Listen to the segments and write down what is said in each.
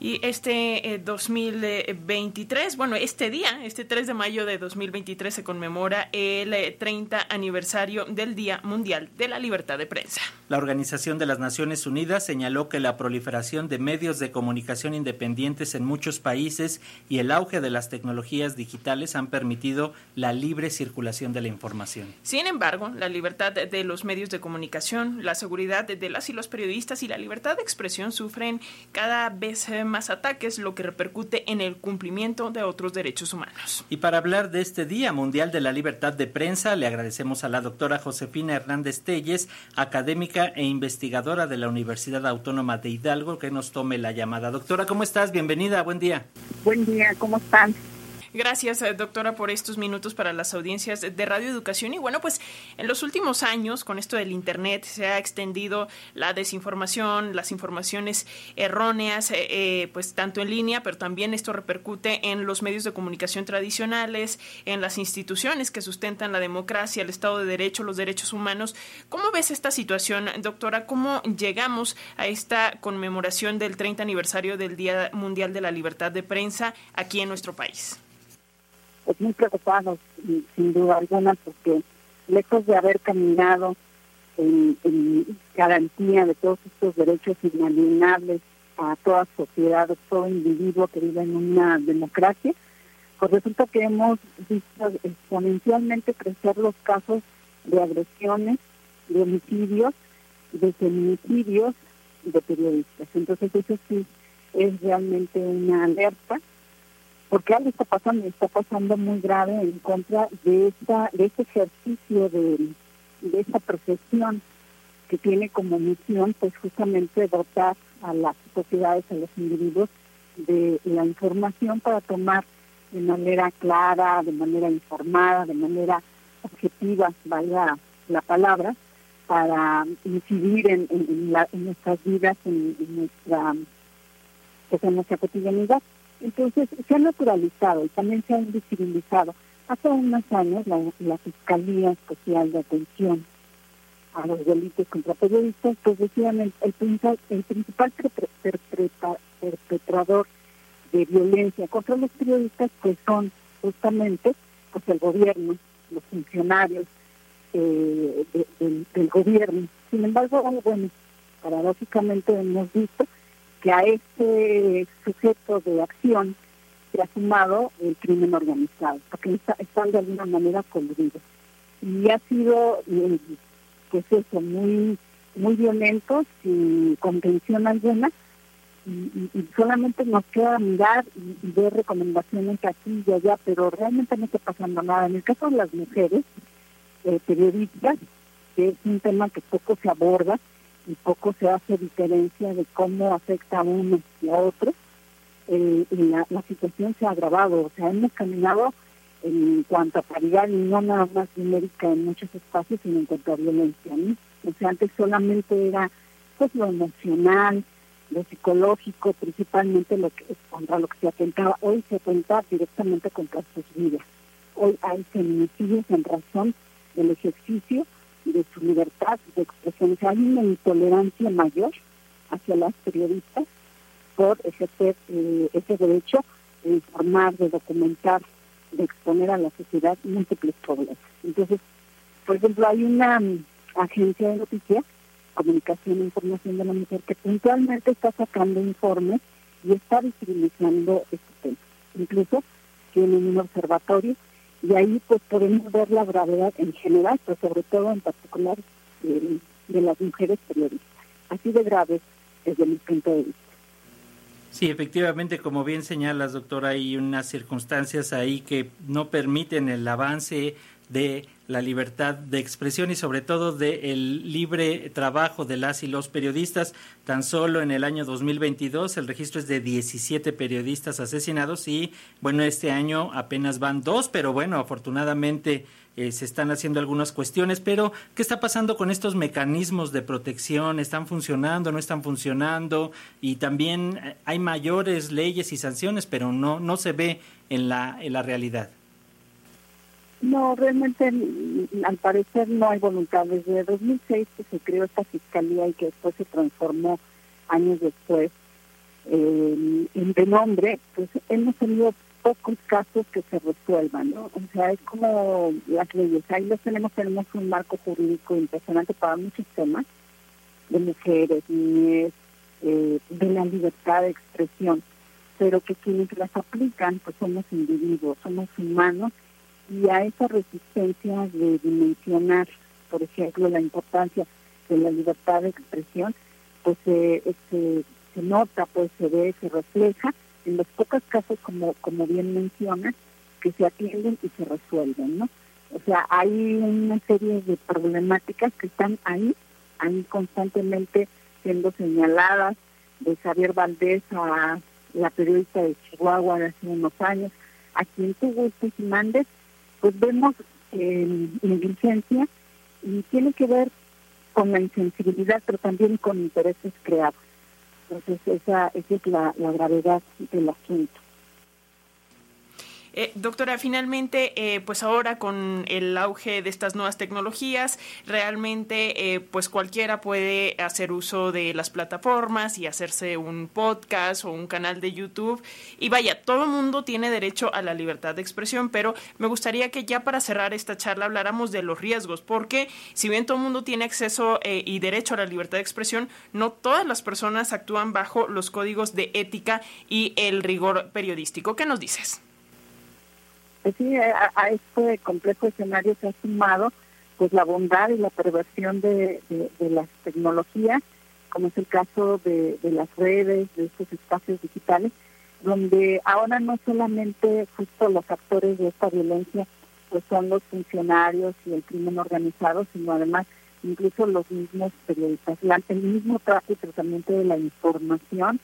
Y este 2023, eh, bueno, este día, este 3 de mayo de 2023 se conmemora el 30 eh, aniversario del Día Mundial de la Libertad de Prensa. La Organización de las Naciones Unidas señaló que la proliferación de medios de comunicación independientes en muchos países y el auge de las tecnologías digitales han permitido la libre circulación de la información. Sin embargo, la libertad de los medios de comunicación, la seguridad de las y los periodistas y la libertad de expresión sufren cada vez más ataques, lo que repercute en el cumplimiento de otros derechos humanos. Y para hablar de este Día Mundial de la Libertad de Prensa, le agradecemos a la doctora Josefina Hernández Telles, académica e investigadora de la Universidad Autónoma de Hidalgo, que nos tome la llamada. Doctora, ¿cómo estás? Bienvenida, buen día. Buen día, ¿cómo están? Gracias, eh, doctora, por estos minutos para las audiencias de Radio Educación. Y bueno, pues en los últimos años, con esto del Internet, se ha extendido la desinformación, las informaciones erróneas, eh, eh, pues tanto en línea, pero también esto repercute en los medios de comunicación tradicionales, en las instituciones que sustentan la democracia, el Estado de Derecho, los derechos humanos. ¿Cómo ves esta situación, doctora? ¿Cómo llegamos a esta conmemoración del 30 aniversario del Día Mundial de la Libertad de Prensa aquí en nuestro país? Pues muy preocupados, sin duda alguna, porque lejos de haber caminado en, garantía de todos estos derechos inalienables a toda sociedad, a todo individuo que vive en una democracia, pues resulta que hemos visto exponencialmente crecer los casos de agresiones, de homicidios, de feminicidios de periodistas. Entonces eso sí es realmente una alerta porque algo está pasando está pasando muy grave en contra de esta de este ejercicio de, de esta profesión que tiene como misión pues justamente dotar a las sociedades, a los individuos de la información para tomar de manera clara, de manera informada, de manera objetiva, valga la palabra, para incidir en, en, nuestras vidas, en, nuestra, pues, en nuestra cotidianidad. Entonces, se ha naturalizado y también se ha invisibilizado. Hace unos años la, Fiscalía Especial de Atención a los delitos contra periodistas, pues decían el principal perpetrador de violencia contra los periodistas, pues son justamente pues el gobierno, los funcionarios eh, del gobierno. Sin embargo, bueno, paradójicamente hemos visto que a este sujeto de acción se ha sumado el crimen organizado, porque están de alguna manera coludidos. Y ha sido, eh, pues eso, muy, muy violento, sin convención alguna, y, solamente nos queda mirar y, ver recomendaciones aquí y allá, pero realmente no está pasando nada. En el caso de las mujeres eh, periodistas, que es un tema que poco se aborda, y poco se hace diferencia de cómo afecta a uno y a otro, eh, y la, situación se ha agravado. O sea, hemos caminado en cuanto a paridad y no nada más numérica en muchos espacios, sino en cuanto a violencia. O sea, antes solamente era pues lo emocional, lo psicológico, principalmente lo que contra lo que se atentaba. Hoy se atenta directamente contra sus vidas. Hoy hay feminicidios en razón del ejercicio de su libertad de expresión. hay una intolerancia mayor hacia las periodistas por ejercer eh, ese derecho de informar, de documentar, de exponer a la sociedad múltiples problemas. Entonces, por ejemplo, hay una mm, agencia de noticias, Comunicación e Información de la Mujer, que puntualmente está sacando informes y está visibilizando este tema. Incluso tienen un observatorio y ahí pues podemos ver la gravedad en general, pero sobre todo en particular de, de las mujeres periodistas. Así de grave desde mi punto de vista. Sí, efectivamente, como bien señalas, doctora, hay unas circunstancias ahí que no permiten el avance de la libertad de expresión y sobre todo del libre trabajo de las y los periodistas. Tan solo en el año 2022 el registro es de 17 periodistas asesinados y bueno, este año apenas van dos, pero bueno, afortunadamente eh, se están haciendo algunas cuestiones, pero ¿qué está pasando con estos mecanismos de protección? ¿Están funcionando, no están funcionando? Y también eh, hay mayores leyes y sanciones, pero no, no se ve en la, en la realidad. No, realmente al parecer no hay voluntad. Desde 2006 que se creó esta fiscalía y que después se transformó años después eh, de nombre, pues hemos tenido pocos casos que se resuelvan, ¿no? O sea, es como las leyes, ahí los tenemos, tenemos un marco jurídico impresionante para muchos temas, de mujeres, niñez, eh, de la libertad de expresión, pero que quienes las aplican, pues somos individuos, somos humanos, y a esa resistencia de dimensionar, por ejemplo, la importancia de la libertad de expresión, pues se, se nota, pues se ve, se refleja en los pocos casos, como, como bien menciona, que se atienden y se resuelven, ¿no? O sea, hay una serie de problemáticas que están ahí, ahí constantemente siendo señaladas, de Javier Valdés a la periodista de Chihuahua de hace unos años, a quien gustes y mandes, pues vemos eh, negligencia y tiene que ver con la insensibilidad, pero también con intereses creados. Entonces, esa, es la, la gravedad del asunto. Eh, doctora, finalmente, eh, pues ahora con el auge de estas nuevas tecnologías, realmente, eh, pues cualquiera puede hacer uso de las plataformas y hacerse un podcast o un canal de YouTube. Y vaya, todo el mundo tiene derecho a la libertad de expresión, pero me gustaría que ya para cerrar esta charla habláramos de los riesgos, porque si bien todo el mundo tiene acceso y derecho a la libertad de expresión, no todas las personas actúan bajo los códigos de ética y el rigor periodístico. ¿Qué nos dices? Pues sí, a, este complejo escenario se ha sumado pues la bondad y la perversión de, las tecnologías, como es el caso de, las redes, de estos espacios digitales, donde ahora no solamente justo los actores de esta violencia pues son los funcionarios y el crimen organizado, sino además incluso los mismos periodistas. El mismo trato y tratamiento de la información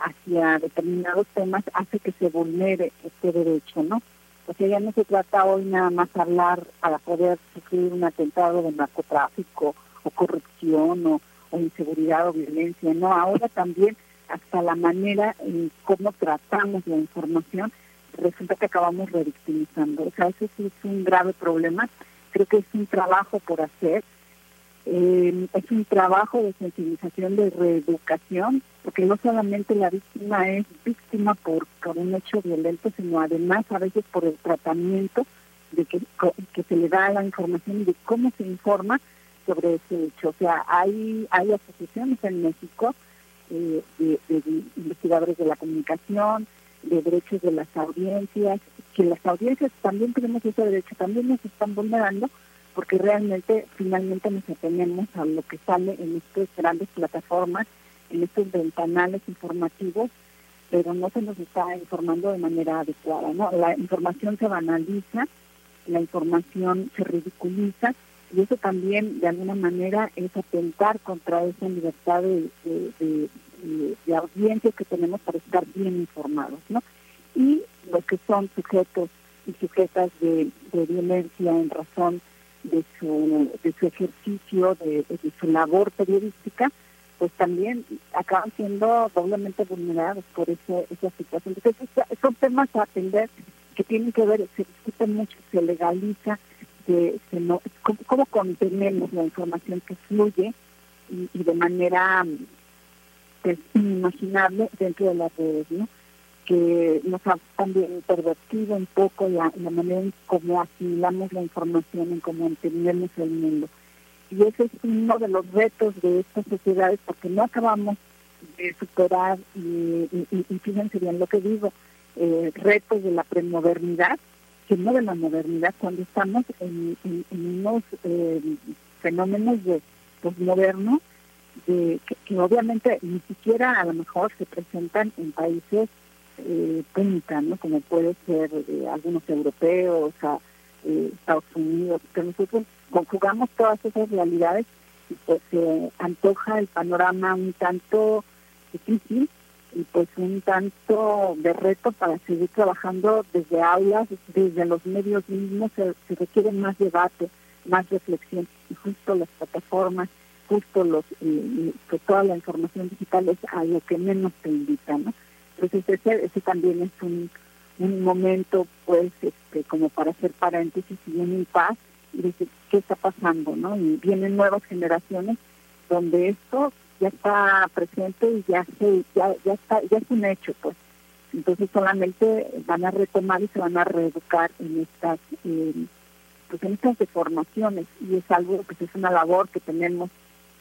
hacia determinados temas hace que se vulnere este derecho, ¿no? O sea, ya no se trata hoy nada más hablar para poder sufrir un atentado de narcotráfico o corrupción o, inseguridad o violencia, no, ahora también hasta la manera en cómo tratamos la información, resulta que acabamos revictimizando. O sea, eso sí es un grave problema. Creo que es un trabajo por hacer eh, es un trabajo de sensibilización, de reeducación, porque no solamente la víctima es víctima por, por un hecho violento, sino además a veces por el tratamiento de que, que se le da la información y de cómo se informa sobre ese hecho. O sea, hay, hay asociaciones en México eh, de, de investigadores de la comunicación, de derechos de las audiencias, que las audiencias también tenemos ese derecho, también nos están vulnerando porque realmente finalmente nos atenemos a lo que sale en estas grandes plataformas, en estos ventanales informativos, pero no se nos está informando de manera adecuada, ¿no? La información se banaliza, la información se ridiculiza y eso también de alguna manera es atentar contra esa libertad de, audiencia que tenemos para estar bien informados, ¿no? Y los que son sujetos y sujetas de violencia en razón de su, de su ejercicio, de, su labor periodística, pues también acaban siendo doblemente vulnerados por ese, esa situación. Entonces, son temas a atender que tienen que ver, se discute mucho, se legaliza, se, se no, cómo, contenemos la información que fluye y, y de manera pues, inimaginable dentro de las redes, ¿no? Que nos ha también pervertido un poco la, manera en cómo asimilamos la información, en cómo entendemos el mundo. Y ese es uno de los retos de estas sociedades porque no acabamos de superar, y, fíjense bien lo que digo, eh, retos de la premodernidad, que no de la modernidad, cuando estamos en, unos eh, fenómenos de posmoderno, que, que obviamente ni siquiera a lo mejor se presentan en países eh, punta, ¿no? como puede ser eh, algunos europeos, eh, Estados Unidos, que nosotros conjugamos todas esas realidades y pues se antoja el panorama un tanto difícil y pues un tanto de reto para seguir trabajando desde aulas, desde los medios mismos, se, requiere más debate, más reflexión y justo las plataformas, justo los pues toda la información digital es a lo que menos te invita, ¿no? Entonces ese, también es un, momento, pues, este, como para hacer paréntesis y un paz y decir qué está pasando, ¿no? Y vienen nuevas generaciones donde esto ya está presente y ya se ya ya está ya es un hecho pues entonces solamente van a retomar y se van a reeducar en estas pues en estas deformaciones y es algo que es una labor que tenemos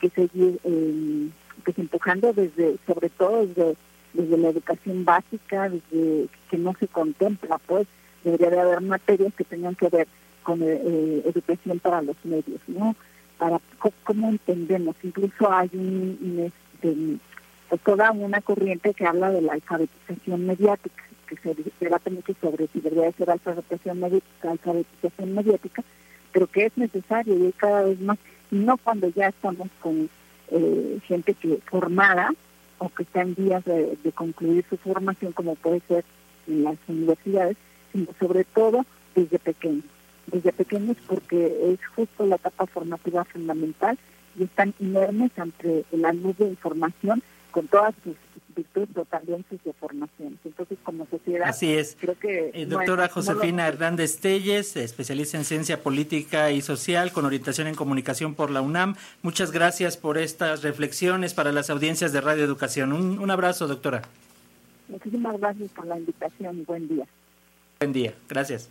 que seguir eh, pues empujando desde sobre todo desde desde la educación básica desde que no se contempla pues debería de haber materias que tengan que ver con eh, eh, educación para los medios no para cómo entendemos. Incluso hay un, este, toda una corriente que habla de la alfabetización mediática que se debate mucho sobre si debería ser alfabetización mediática, alfabetización mediática, pero que es necesario y cada vez más, no cuando ya estamos con eh, gente que formada o que está en vías de, concluir su formación, como puede ser en las universidades, sino sobre todo desde pequeños. Desde pequeños porque es justo la etapa formativa fundamental y están inermes ante la luz de información con todas sus virtudes, pero también sus deformaciones. Entonces, como sociedad, Así es. creo que... Eh, doctora Josefina Hernández Telles, especialista en ciencia política y social, con orientación en comunicación por la UNAM. Muchas gracias por estas reflexiones para las audiencias de Radio Educación. Un, un abrazo, doctora. Muchísimas gracias por la invitación y buen día. Buen día, gracias.